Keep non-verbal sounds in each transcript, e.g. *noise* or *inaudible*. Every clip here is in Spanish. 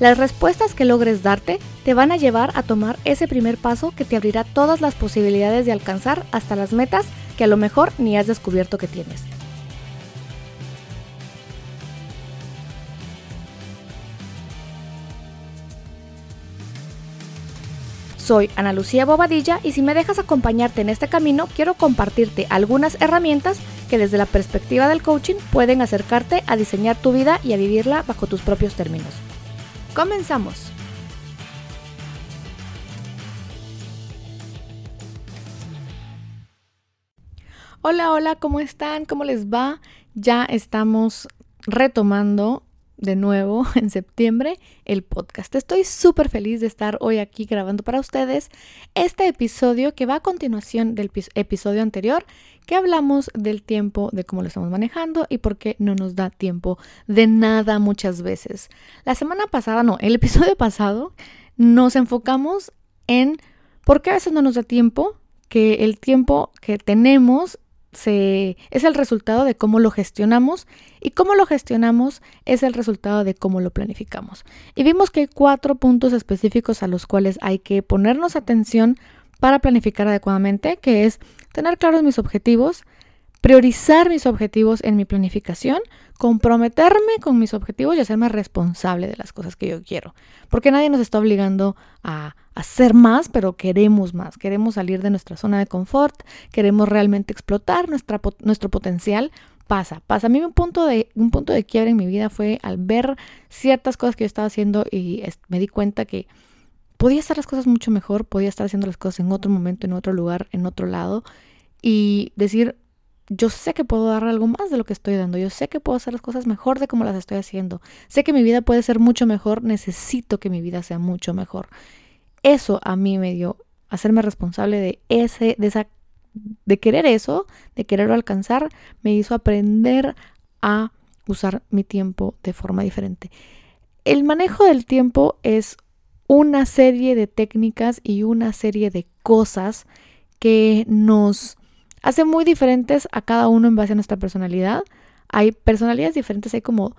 Las respuestas que logres darte te van a llevar a tomar ese primer paso que te abrirá todas las posibilidades de alcanzar hasta las metas que a lo mejor ni has descubierto que tienes. Soy Ana Lucía Bobadilla y si me dejas acompañarte en este camino, quiero compartirte algunas herramientas que desde la perspectiva del coaching pueden acercarte a diseñar tu vida y a vivirla bajo tus propios términos. Comenzamos. Hola, hola, ¿cómo están? ¿Cómo les va? Ya estamos retomando de nuevo *laughs* en septiembre el podcast. Estoy súper feliz de estar hoy aquí grabando para ustedes este episodio que va a continuación del episodio anterior que hablamos del tiempo, de cómo lo estamos manejando y por qué no nos da tiempo de nada muchas veces. La semana pasada, no, el *laughs* episodio pasado nos enfocamos en por qué a veces no nos da tiempo, que el tiempo que tenemos se, es el resultado de cómo lo gestionamos y cómo lo gestionamos es el resultado de cómo lo planificamos. Y vimos que hay cuatro puntos específicos a los cuales hay que ponernos atención para planificar adecuadamente, que es tener claros mis objetivos, priorizar mis objetivos en mi planificación, comprometerme con mis objetivos y hacerme responsable de las cosas que yo quiero. Porque nadie nos está obligando a hacer más, pero queremos más. Queremos salir de nuestra zona de confort, queremos realmente explotar nuestro potencial. Pasa, pasa. A mí un punto, de, un punto de quiebre en mi vida fue al ver ciertas cosas que yo estaba haciendo y me di cuenta que podía hacer las cosas mucho mejor, podía estar haciendo las cosas en otro momento, en otro lugar, en otro lado y decir, yo sé que puedo dar algo más de lo que estoy dando, yo sé que puedo hacer las cosas mejor de como las estoy haciendo, sé que mi vida puede ser mucho mejor, necesito que mi vida sea mucho mejor. Eso a mí me dio hacerme responsable de ese, de esa, de querer eso, de quererlo alcanzar, me hizo aprender a usar mi tiempo de forma diferente. El manejo del tiempo es una serie de técnicas y una serie de cosas que nos hacen muy diferentes a cada uno en base a nuestra personalidad. Hay personalidades diferentes, hay como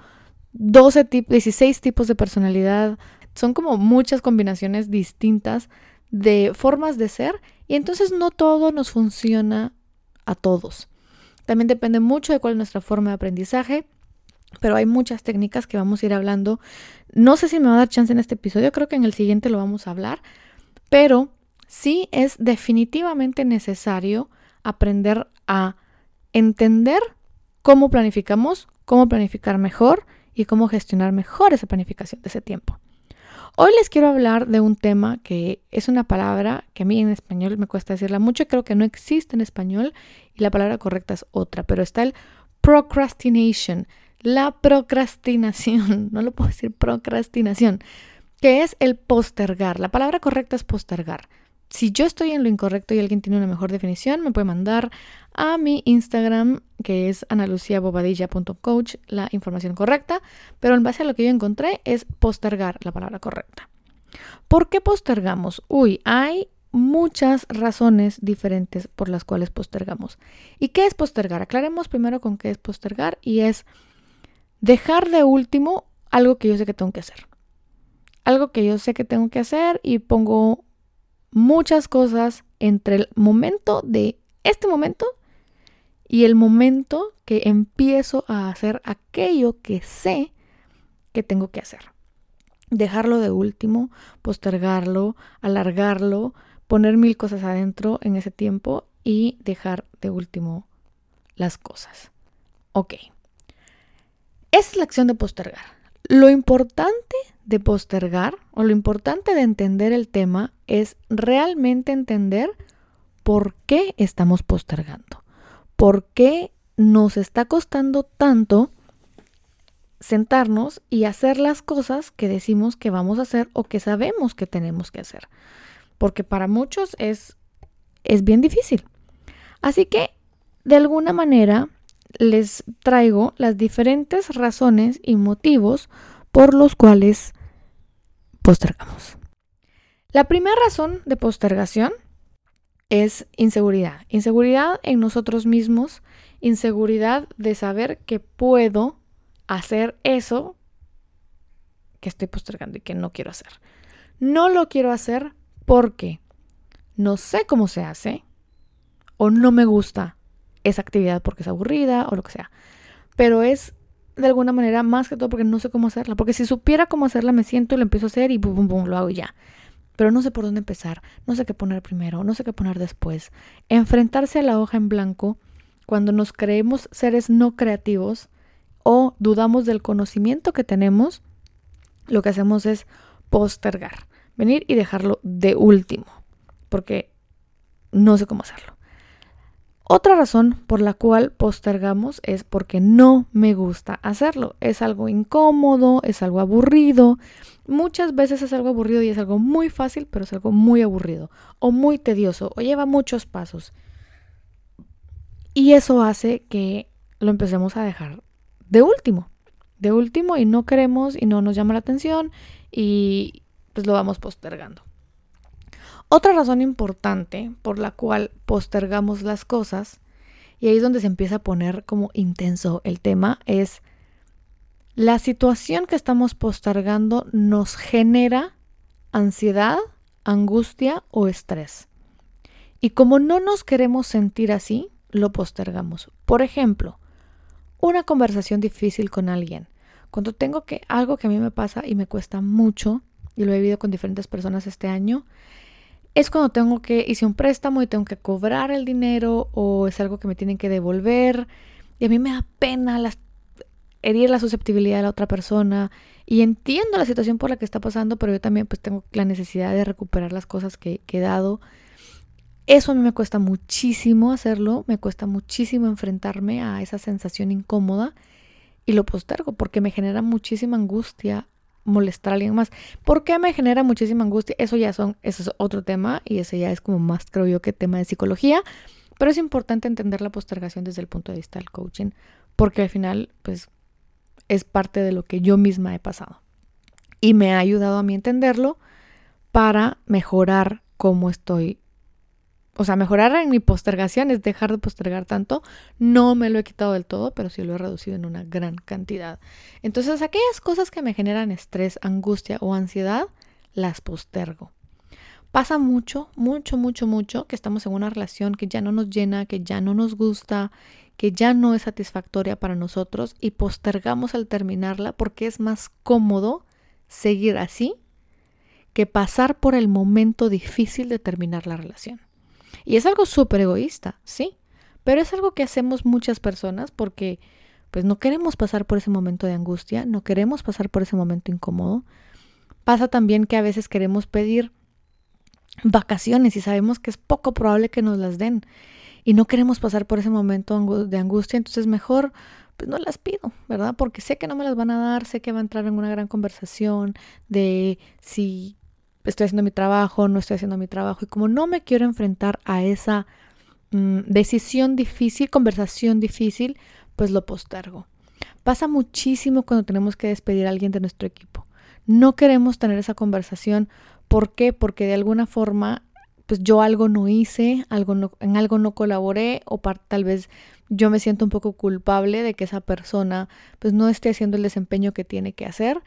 12 tipos, 16 tipos de personalidad. Son como muchas combinaciones distintas de formas de ser y entonces no todo nos funciona a todos. También depende mucho de cuál es nuestra forma de aprendizaje pero hay muchas técnicas que vamos a ir hablando. No sé si me va a dar chance en este episodio, creo que en el siguiente lo vamos a hablar, pero sí es definitivamente necesario aprender a entender cómo planificamos, cómo planificar mejor y cómo gestionar mejor esa planificación de ese tiempo. Hoy les quiero hablar de un tema que es una palabra que a mí en español me cuesta decirla mucho, creo que no existe en español y la palabra correcta es otra, pero está el procrastination, la procrastinación, *laughs* no lo puedo decir procrastinación, que es el postergar. La palabra correcta es postergar. Si yo estoy en lo incorrecto y alguien tiene una mejor definición, me puede mandar a mi Instagram, que es analuciabobadilla.coach, la información correcta, pero en base a lo que yo encontré es postergar la palabra correcta. ¿Por qué postergamos? Uy, hay muchas razones diferentes por las cuales postergamos. ¿Y qué es postergar? Aclaremos primero con qué es postergar y es dejar de último algo que yo sé que tengo que hacer. Algo que yo sé que tengo que hacer y pongo muchas cosas entre el momento de este momento y el momento que empiezo a hacer aquello que sé que tengo que hacer. Dejarlo de último, postergarlo, alargarlo, poner mil cosas adentro en ese tiempo y dejar de último las cosas. Ok. Esa es la acción de postergar. Lo importante de postergar o lo importante de entender el tema es realmente entender por qué estamos postergando. ¿Por qué nos está costando tanto sentarnos y hacer las cosas que decimos que vamos a hacer o que sabemos que tenemos que hacer? Porque para muchos es, es bien difícil. Así que, de alguna manera, les traigo las diferentes razones y motivos por los cuales postergamos. La primera razón de postergación es inseguridad. Inseguridad en nosotros mismos, inseguridad de saber que puedo hacer eso que estoy postergando y que no quiero hacer. No lo quiero hacer porque no sé cómo se hace o no me gusta esa actividad porque es aburrida o lo que sea. Pero es de alguna manera más que todo porque no sé cómo hacerla. Porque si supiera cómo hacerla, me siento y lo empiezo a hacer y bum, bum, lo hago ya. Pero no sé por dónde empezar, no sé qué poner primero, no sé qué poner después. Enfrentarse a la hoja en blanco cuando nos creemos seres no creativos o dudamos del conocimiento que tenemos, lo que hacemos es postergar, venir y dejarlo de último, porque no sé cómo hacerlo. Otra razón por la cual postergamos es porque no me gusta hacerlo. Es algo incómodo, es algo aburrido. Muchas veces es algo aburrido y es algo muy fácil, pero es algo muy aburrido o muy tedioso o lleva muchos pasos. Y eso hace que lo empecemos a dejar de último, de último y no queremos y no nos llama la atención y pues lo vamos postergando. Otra razón importante por la cual postergamos las cosas, y ahí es donde se empieza a poner como intenso el tema, es la situación que estamos postergando nos genera ansiedad, angustia o estrés. Y como no nos queremos sentir así, lo postergamos. Por ejemplo, una conversación difícil con alguien. Cuando tengo que algo que a mí me pasa y me cuesta mucho, y lo he vivido con diferentes personas este año, es cuando tengo que, hice un préstamo y tengo que cobrar el dinero o es algo que me tienen que devolver y a mí me da pena herir la susceptibilidad de la otra persona y entiendo la situación por la que está pasando, pero yo también pues tengo la necesidad de recuperar las cosas que, que he dado. Eso a mí me cuesta muchísimo hacerlo, me cuesta muchísimo enfrentarme a esa sensación incómoda y lo postergo porque me genera muchísima angustia molestar a alguien más. ¿Por qué me genera muchísima angustia? Eso ya son, eso es otro tema y ese ya es como más, creo yo, que tema de psicología. Pero es importante entender la postergación desde el punto de vista del coaching, porque al final, pues, es parte de lo que yo misma he pasado. Y me ha ayudado a mí entenderlo para mejorar cómo estoy o sea, mejorar en mi postergación es dejar de postergar tanto. No me lo he quitado del todo, pero sí lo he reducido en una gran cantidad. Entonces, aquellas cosas que me generan estrés, angustia o ansiedad, las postergo. Pasa mucho, mucho, mucho, mucho que estamos en una relación que ya no nos llena, que ya no nos gusta, que ya no es satisfactoria para nosotros y postergamos al terminarla porque es más cómodo seguir así que pasar por el momento difícil de terminar la relación. Y es algo súper egoísta, sí, pero es algo que hacemos muchas personas porque pues no queremos pasar por ese momento de angustia, no queremos pasar por ese momento incómodo. Pasa también que a veces queremos pedir vacaciones y sabemos que es poco probable que nos las den y no queremos pasar por ese momento de angustia, entonces mejor pues no las pido, ¿verdad? Porque sé que no me las van a dar, sé que va a entrar en una gran conversación de si estoy haciendo mi trabajo, no estoy haciendo mi trabajo. Y como no me quiero enfrentar a esa mm, decisión difícil, conversación difícil, pues lo postergo. Pasa muchísimo cuando tenemos que despedir a alguien de nuestro equipo. No queremos tener esa conversación. ¿Por qué? Porque de alguna forma, pues yo algo no hice, algo no, en algo no colaboré o tal vez yo me siento un poco culpable de que esa persona pues no esté haciendo el desempeño que tiene que hacer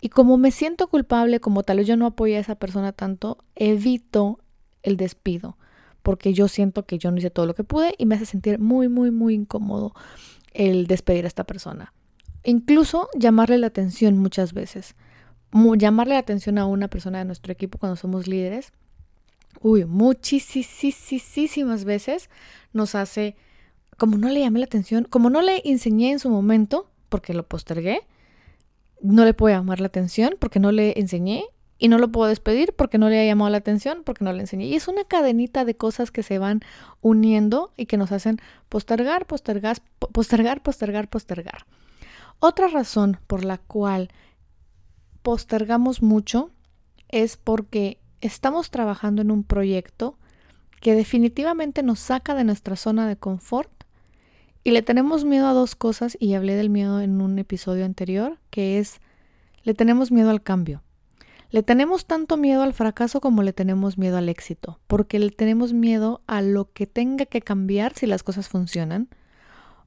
y como me siento culpable, como tal vez yo no apoyé a esa persona tanto, evito el despido, porque yo siento que yo no hice todo lo que pude y me hace sentir muy, muy, muy incómodo el despedir a esta persona. Incluso llamarle la atención muchas veces. Llamarle la atención a una persona de nuestro equipo cuando somos líderes, uy, muchísimas veces nos hace, como no le llamé la atención, como no le enseñé en su momento, porque lo postergué, no le puedo llamar la atención porque no le enseñé y no lo puedo despedir porque no le ha llamado la atención, porque no le enseñé. Y es una cadenita de cosas que se van uniendo y que nos hacen postergar, postergar, postergar, postergar, postergar. Otra razón por la cual postergamos mucho es porque estamos trabajando en un proyecto que definitivamente nos saca de nuestra zona de confort y le tenemos miedo a dos cosas y hablé del miedo en un episodio anterior, que es le tenemos miedo al cambio. Le tenemos tanto miedo al fracaso como le tenemos miedo al éxito, porque le tenemos miedo a lo que tenga que cambiar si las cosas funcionan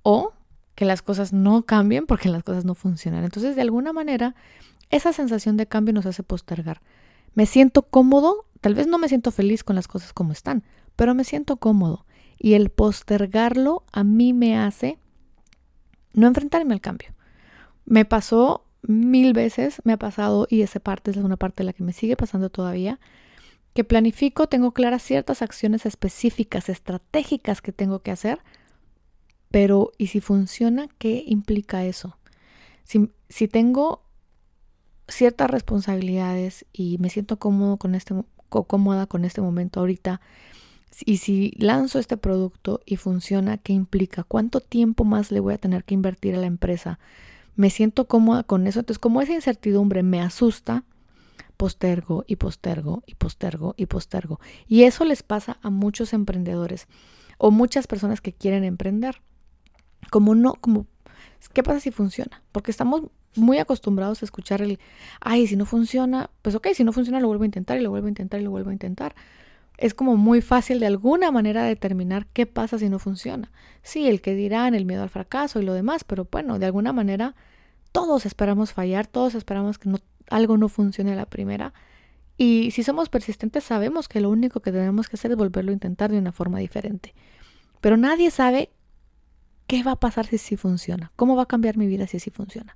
o que las cosas no cambien porque las cosas no funcionan. Entonces, de alguna manera, esa sensación de cambio nos hace postergar. Me siento cómodo, tal vez no me siento feliz con las cosas como están, pero me siento cómodo. Y el postergarlo a mí me hace no enfrentarme al cambio. Me pasó mil veces, me ha pasado, y esa parte es una parte de la que me sigue pasando todavía, que planifico, tengo claras ciertas acciones específicas, estratégicas que tengo que hacer, pero ¿y si funciona? ¿Qué implica eso? Si, si tengo ciertas responsabilidades y me siento cómodo con este, cómoda con este momento ahorita, y si lanzo este producto y funciona, ¿qué implica? ¿Cuánto tiempo más le voy a tener que invertir a la empresa? Me siento cómoda con eso. Entonces, como esa incertidumbre me asusta, postergo y postergo y postergo y postergo. Y eso les pasa a muchos emprendedores o muchas personas que quieren emprender. Como no, como, ¿qué pasa si funciona? Porque estamos muy acostumbrados a escuchar el, ay, si no funciona, pues ok, si no funciona lo vuelvo a intentar y lo vuelvo a intentar y lo vuelvo a intentar es como muy fácil de alguna manera determinar qué pasa si no funciona. Sí, el que dirán, el miedo al fracaso y lo demás, pero bueno, de alguna manera todos esperamos fallar, todos esperamos que no, algo no funcione a la primera. Y si somos persistentes sabemos que lo único que tenemos que hacer es volverlo a intentar de una forma diferente. Pero nadie sabe qué va a pasar si sí funciona, cómo va a cambiar mi vida si sí funciona.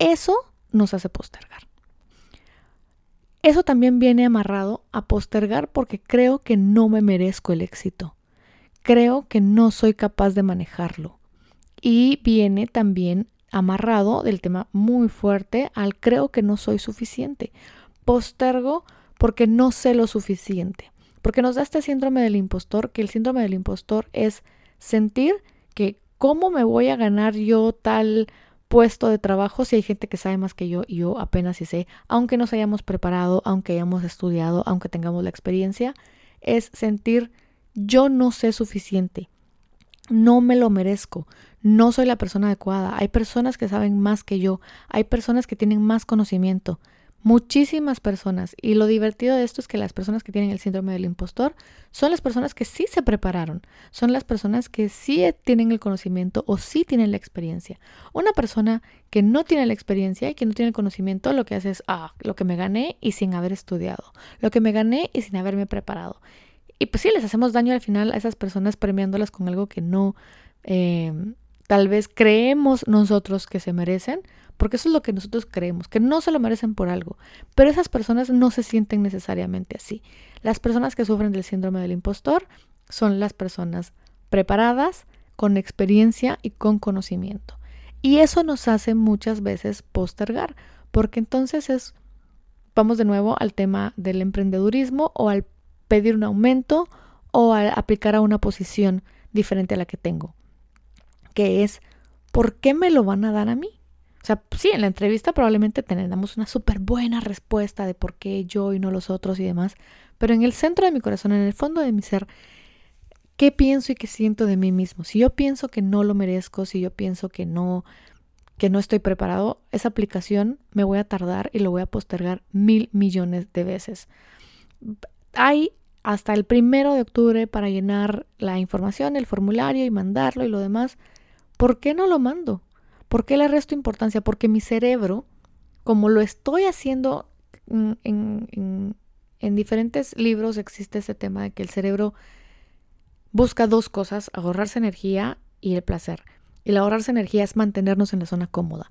Eso nos hace postergar. Eso también viene amarrado a postergar porque creo que no me merezco el éxito. Creo que no soy capaz de manejarlo. Y viene también amarrado del tema muy fuerte al creo que no soy suficiente. Postergo porque no sé lo suficiente. Porque nos da este síndrome del impostor, que el síndrome del impostor es sentir que cómo me voy a ganar yo tal puesto de trabajo si hay gente que sabe más que yo y yo apenas si sé, aunque nos hayamos preparado, aunque hayamos estudiado, aunque tengamos la experiencia, es sentir yo no sé suficiente, no me lo merezco, no soy la persona adecuada, hay personas que saben más que yo, hay personas que tienen más conocimiento, Muchísimas personas. Y lo divertido de esto es que las personas que tienen el síndrome del impostor son las personas que sí se prepararon, son las personas que sí tienen el conocimiento o sí tienen la experiencia. Una persona que no tiene la experiencia y que no tiene el conocimiento, lo que hace es, ah, lo que me gané y sin haber estudiado, lo que me gané y sin haberme preparado. Y pues sí, les hacemos daño al final a esas personas premiándolas con algo que no, eh, tal vez creemos nosotros que se merecen, porque eso es lo que nosotros creemos, que no se lo merecen por algo, pero esas personas no se sienten necesariamente así. Las personas que sufren del síndrome del impostor son las personas preparadas, con experiencia y con conocimiento. Y eso nos hace muchas veces postergar, porque entonces es, vamos de nuevo al tema del emprendedurismo o al pedir un aumento o al aplicar a una posición diferente a la que tengo, que es, ¿por qué me lo van a dar a mí? O sea, sí, en la entrevista probablemente tengamos una súper buena respuesta de por qué yo y no los otros y demás, pero en el centro de mi corazón, en el fondo de mi ser, ¿qué pienso y qué siento de mí mismo? Si yo pienso que no lo merezco, si yo pienso que no, que no estoy preparado, esa aplicación me voy a tardar y lo voy a postergar mil millones de veces. Hay hasta el primero de octubre para llenar la información, el formulario y mandarlo y lo demás. ¿Por qué no lo mando? ¿Por qué le resto importancia? Porque mi cerebro, como lo estoy haciendo en, diferentes libros, existe ese tema de que el cerebro busca dos cosas, ahorrarse energía y el placer. Y el ahorrarse energía es mantenernos en la zona cómoda.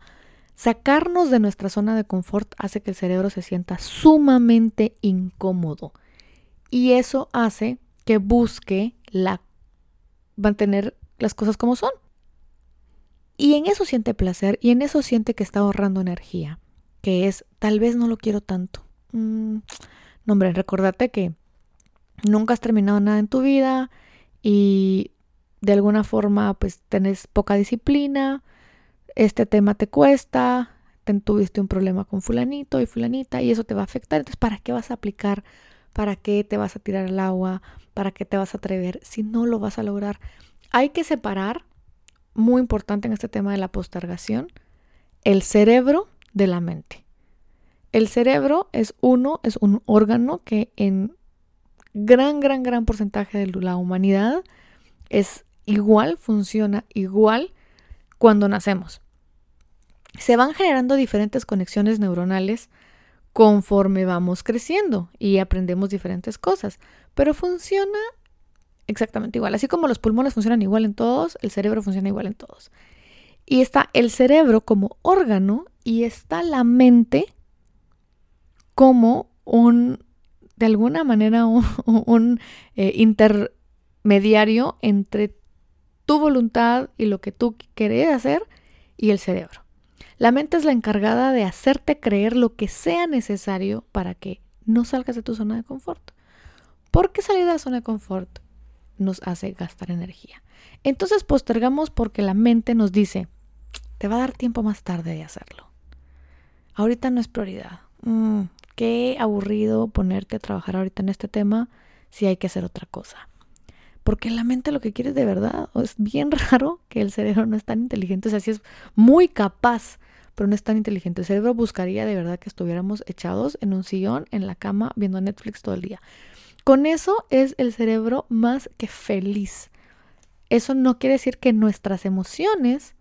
Sacarnos de nuestra zona de confort hace que el cerebro se sienta sumamente incómodo. Y eso hace que busque la mantener las cosas como son. Y en eso siente placer y en eso siente que está ahorrando energía, que es tal vez no lo quiero tanto. Mm, no, hombre, recordate que nunca has terminado nada en tu vida y de alguna forma pues tenés poca disciplina, este tema te cuesta, tuviste un problema con fulanito y fulanita y eso te va a afectar, entonces ¿para qué vas a aplicar ¿para qué te vas a tirar al agua? ¿Para qué te vas a atrever si no lo vas a lograr? Hay que separar, muy importante en este tema de la postergación, el cerebro de la mente. El cerebro es uno, es un órgano que en gran, gran, gran porcentaje de la humanidad es igual, funciona igual cuando nacemos. Se van generando diferentes conexiones neuronales conforme vamos creciendo y aprendemos diferentes cosas, pero funciona exactamente igual. Así como los pulmones funcionan igual en todos, el cerebro funciona igual en todos. Y está el cerebro como órgano y está la mente como un, de alguna manera, *laughs* un, eh, intermediario entre tu voluntad y lo que tú quieres hacer y el cerebro. La mente es la encargada de hacerte creer lo que sea necesario para que no salgas de tu zona de confort. Porque salir de la zona de confort nos hace gastar energía. Entonces postergamos porque la mente nos dice, te va a dar tiempo más tarde de hacerlo. Ahorita no es prioridad. Mm, qué aburrido ponerte a trabajar ahorita en este tema si hay que hacer otra cosa. Porque la mente lo que quiere es de verdad. Es bien *laughs* raro que el cerebro no es tan inteligente. O sea, sí es muy capaz, pero no es tan inteligente. El cerebro buscaría de verdad que estuviéramos echados en un sillón, en la cama, viendo Netflix todo el día. Con eso es el cerebro más que feliz. Eso no quiere decir que nuestras emociones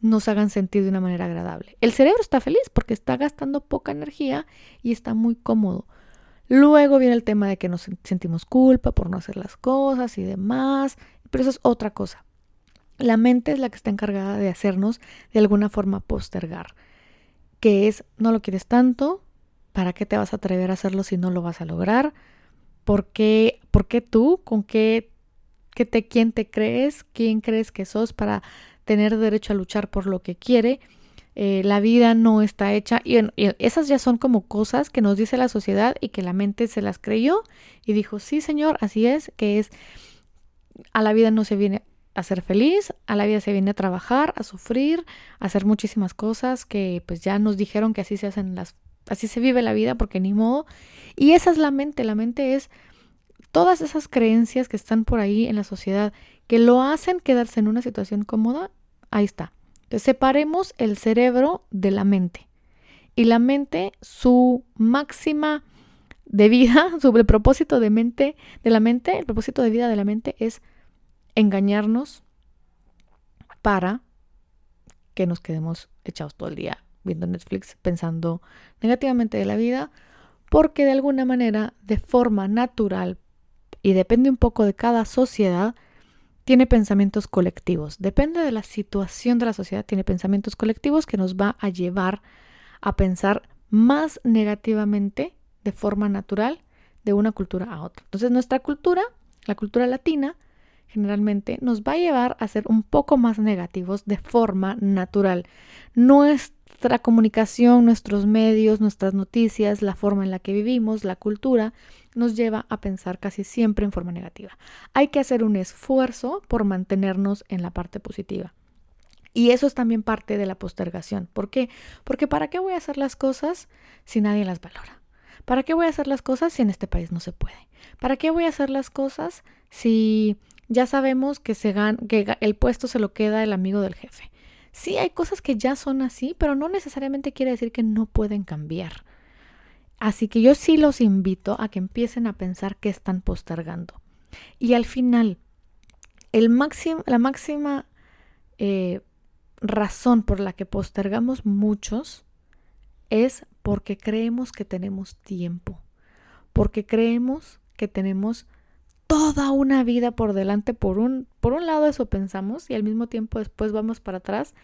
nos hagan sentir de una manera agradable. El cerebro está feliz porque está gastando poca energía y está muy cómodo. Luego viene el tema de que nos sentimos culpa por no hacer las cosas y demás, pero eso es otra cosa. La mente es la que está encargada de hacernos de alguna forma postergar, que es no lo quieres tanto, ¿para qué te vas a atrever a hacerlo si no lo vas a lograr? ¿Por qué, por qué tú? ¿Con qué, qué te, quién te crees? ¿Quién crees que sos para tener derecho a luchar por lo que quiere? Eh, la vida no está hecha. Y, esas ya son como cosas que nos dice la sociedad y que la mente se las creyó y dijo, sí señor, así es, que es, a la vida no se viene a ser feliz, a la vida se viene a trabajar, a sufrir, a hacer muchísimas cosas que pues ya nos dijeron que así se hacen las, así se vive la vida porque ni modo. Y esa es la mente, la mente es todas esas creencias que están por ahí en la sociedad que lo hacen quedarse en una situación cómoda, ahí está. Entonces, separemos el cerebro de la mente. Y la mente, su máxima de vida, *laughs* su el propósito de mente, de la mente, el propósito de vida de la mente es engañarnos para que nos quedemos echados todo el día viendo Netflix pensando negativamente de la vida, porque de alguna manera, de forma natural, y depende un poco de cada sociedad, tiene pensamientos colectivos. Depende de la situación de la sociedad, tiene pensamientos colectivos que nos va a llevar a pensar más negativamente de forma natural de una cultura a otra. Entonces nuestra cultura, la cultura latina, generalmente nos va a llevar a ser un poco más negativos de forma natural. Nuestra comunicación, nuestros medios, nuestras noticias, la forma en la que vivimos, la cultura, nos lleva a pensar casi siempre en forma negativa. Hay que hacer un esfuerzo por mantenernos en la parte positiva. Y eso es también parte de la postergación. ¿Por qué? Porque ¿para qué voy a hacer las cosas si nadie las valora? ¿Para qué voy a hacer las cosas si en este país no se puede? ¿Para qué voy a hacer las cosas si ya sabemos que, se que el puesto se lo queda el amigo del jefe? Sí, hay cosas que ya son así, pero no necesariamente quiere decir que no pueden cambiar. Así que yo sí los invito a que empiecen a pensar qué están postergando. Y al final, el la máxima eh, razón por la que postergamos muchos es porque creemos que tenemos tiempo, porque creemos que tenemos toda una vida por delante. Por un, por un lado eso pensamos y al mismo tiempo después vamos para atrás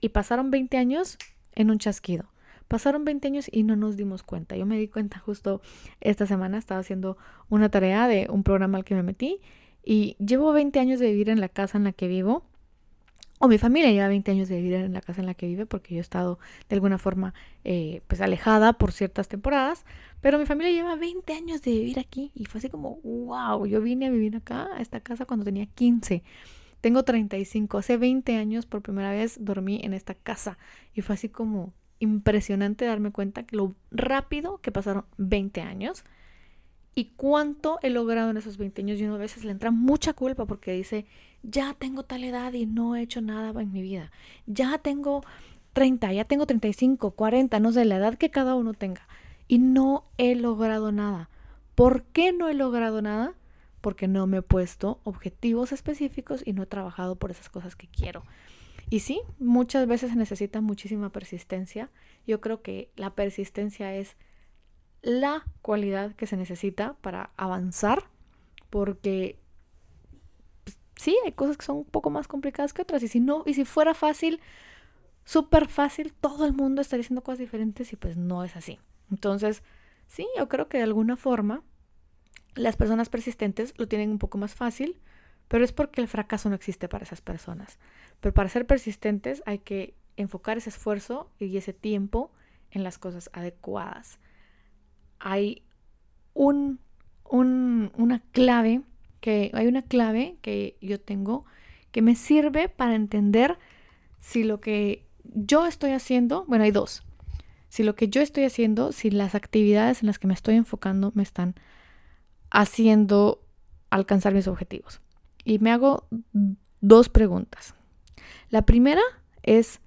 y pasaron 20 años en un chasquido. Pasaron 20 años y no nos dimos cuenta. Yo me di cuenta justo esta semana, estaba haciendo una tarea de un programa al que me metí y llevo 20 años de vivir en la casa en la que vivo. O mi familia lleva 20 años de vivir en la casa en la que vive porque yo he estado de alguna forma eh, pues alejada por ciertas temporadas. Pero mi familia lleva 20 años de vivir aquí y fue así como, wow, yo vine a vivir acá, a esta casa cuando tenía 15. Tengo 35. Hace 20 años por primera vez dormí en esta casa y fue así como, impresionante darme cuenta que lo rápido que pasaron 20 años y cuánto he logrado en esos 20 años y uno a veces le entra mucha culpa porque dice, ya tengo tal edad y no he hecho nada en mi vida, ya tengo 30, ya tengo 35, 40, no sé, la edad que cada uno tenga y no he logrado nada. ¿Por qué no he logrado nada? Porque no me he puesto objetivos específicos y no he trabajado por esas cosas que quiero. Y sí, muchas veces se necesita muchísima persistencia. Yo creo que la persistencia es la cualidad que se necesita para avanzar, porque sí, hay cosas que son un poco más complicadas que otras, y si no, y si fuera fácil, súper fácil, todo el mundo estaría haciendo cosas diferentes y pues no es así. Entonces, sí, yo creo que de alguna forma las personas persistentes lo tienen un poco más fácil, pero es porque el fracaso no existe para esas personas. Pero para ser persistentes hay que enfocar ese esfuerzo y ese tiempo en las cosas adecuadas hay un, una clave que hay una clave que yo tengo que me sirve para entender si lo que yo estoy haciendo, bueno, hay dos. Si lo que yo estoy haciendo, si las actividades en las que me estoy enfocando me están haciendo alcanzar mis objetivos. Y me hago dos preguntas. La primera es,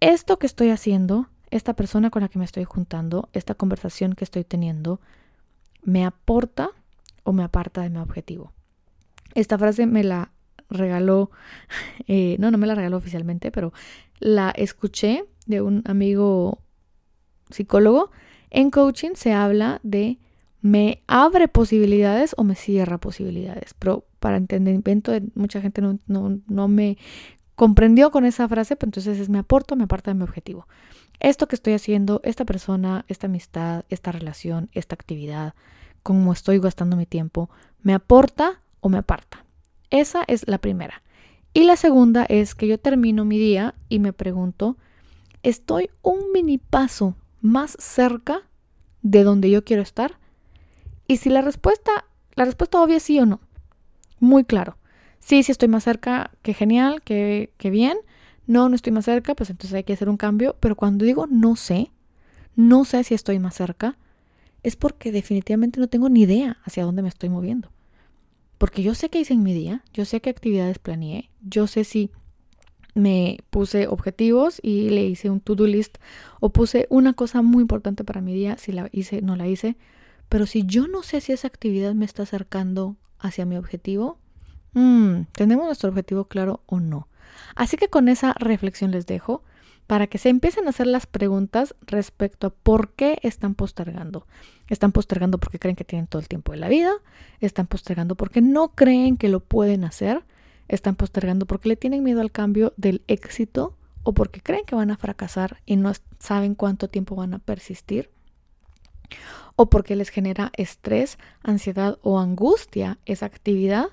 ¿esto que estoy haciendo esta persona con la que me estoy juntando, esta conversación que estoy teniendo, me aporta o me aparta de mi objetivo. Esta frase me la regaló, eh, no, no me la regaló oficialmente, pero la escuché de un amigo psicólogo. En coaching se habla de me abre posibilidades o me cierra posibilidades, pero para entendimiento de mucha gente no, no, no me comprendió con esa frase, pues entonces es me aporta o me aparta de mi objetivo esto que estoy haciendo, esta persona, esta amistad, esta relación, esta actividad, cómo estoy gastando mi tiempo, me aporta o me aparta. Esa es la primera. Y la segunda es que yo termino mi día y me pregunto, ¿estoy un mini paso más cerca de donde yo quiero estar? Y si la respuesta, la respuesta obvia es sí o no. Muy claro. Sí, sí estoy más cerca, que genial, que, que bien no, no estoy más cerca, pues entonces hay que hacer un cambio. Pero cuando digo no sé, no sé si estoy más cerca, es porque definitivamente no tengo ni idea hacia dónde me estoy moviendo. Porque yo sé qué hice en mi día, yo sé qué actividades planeé, yo sé si me puse objetivos y le hice un to-do list o puse una cosa muy importante para mi día, si la hice, no la hice. Pero si yo no sé si esa actividad me está acercando hacia mi objetivo, mmm, ¿tenemos nuestro objetivo claro o no? Así que con esa reflexión les dejo para que se empiecen a hacer las preguntas respecto a por qué están postergando. Están postergando porque creen que tienen todo el tiempo de la vida, están postergando porque no creen que lo pueden hacer, están postergando porque le tienen miedo al cambio del éxito o porque creen que van a fracasar y no saben cuánto tiempo van a persistir o porque les genera estrés, ansiedad o angustia esa actividad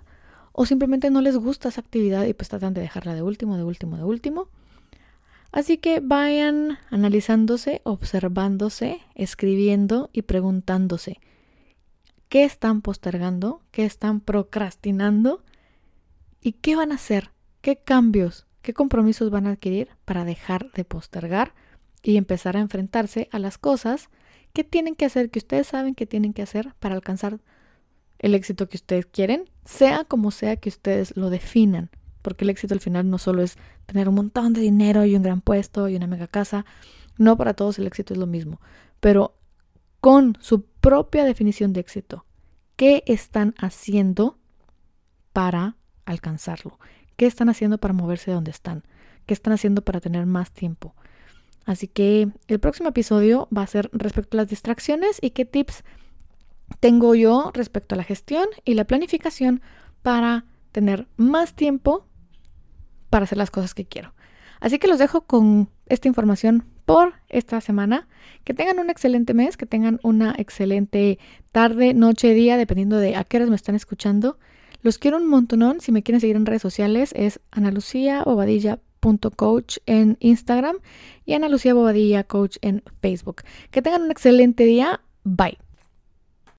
o simplemente no les gusta esa actividad y pues tratan de dejarla de último, de último, de último. Así que vayan analizándose, observándose, escribiendo y preguntándose qué están postergando, qué están procrastinando y qué van a hacer, qué cambios, qué compromisos van a adquirir para dejar de postergar y empezar a enfrentarse a las cosas que tienen que hacer, que ustedes saben que tienen que hacer para alcanzar el éxito que ustedes quieren, sea como sea que ustedes lo definan, porque el éxito al final no solo es tener un montón de dinero y un gran puesto y una mega casa, no para todos el éxito es lo mismo, pero con su propia definición de éxito, ¿qué están haciendo para alcanzarlo? ¿Qué están haciendo para moverse de donde están? ¿Qué están haciendo para tener más tiempo? Así que el próximo episodio va a ser respecto a las distracciones y qué tips tengo yo respecto a la gestión y la planificación para tener más tiempo para hacer las cosas que quiero. Así que los dejo con esta información por esta semana. Que tengan un excelente mes, que tengan una excelente tarde, noche, día, dependiendo de a qué horas me están escuchando. Los quiero un montonón. Si me quieren seguir en redes sociales es analuciabobadilla.coach en Instagram y Ana Lucía Bobadilla Coach en Facebook. Que tengan un excelente día. Bye.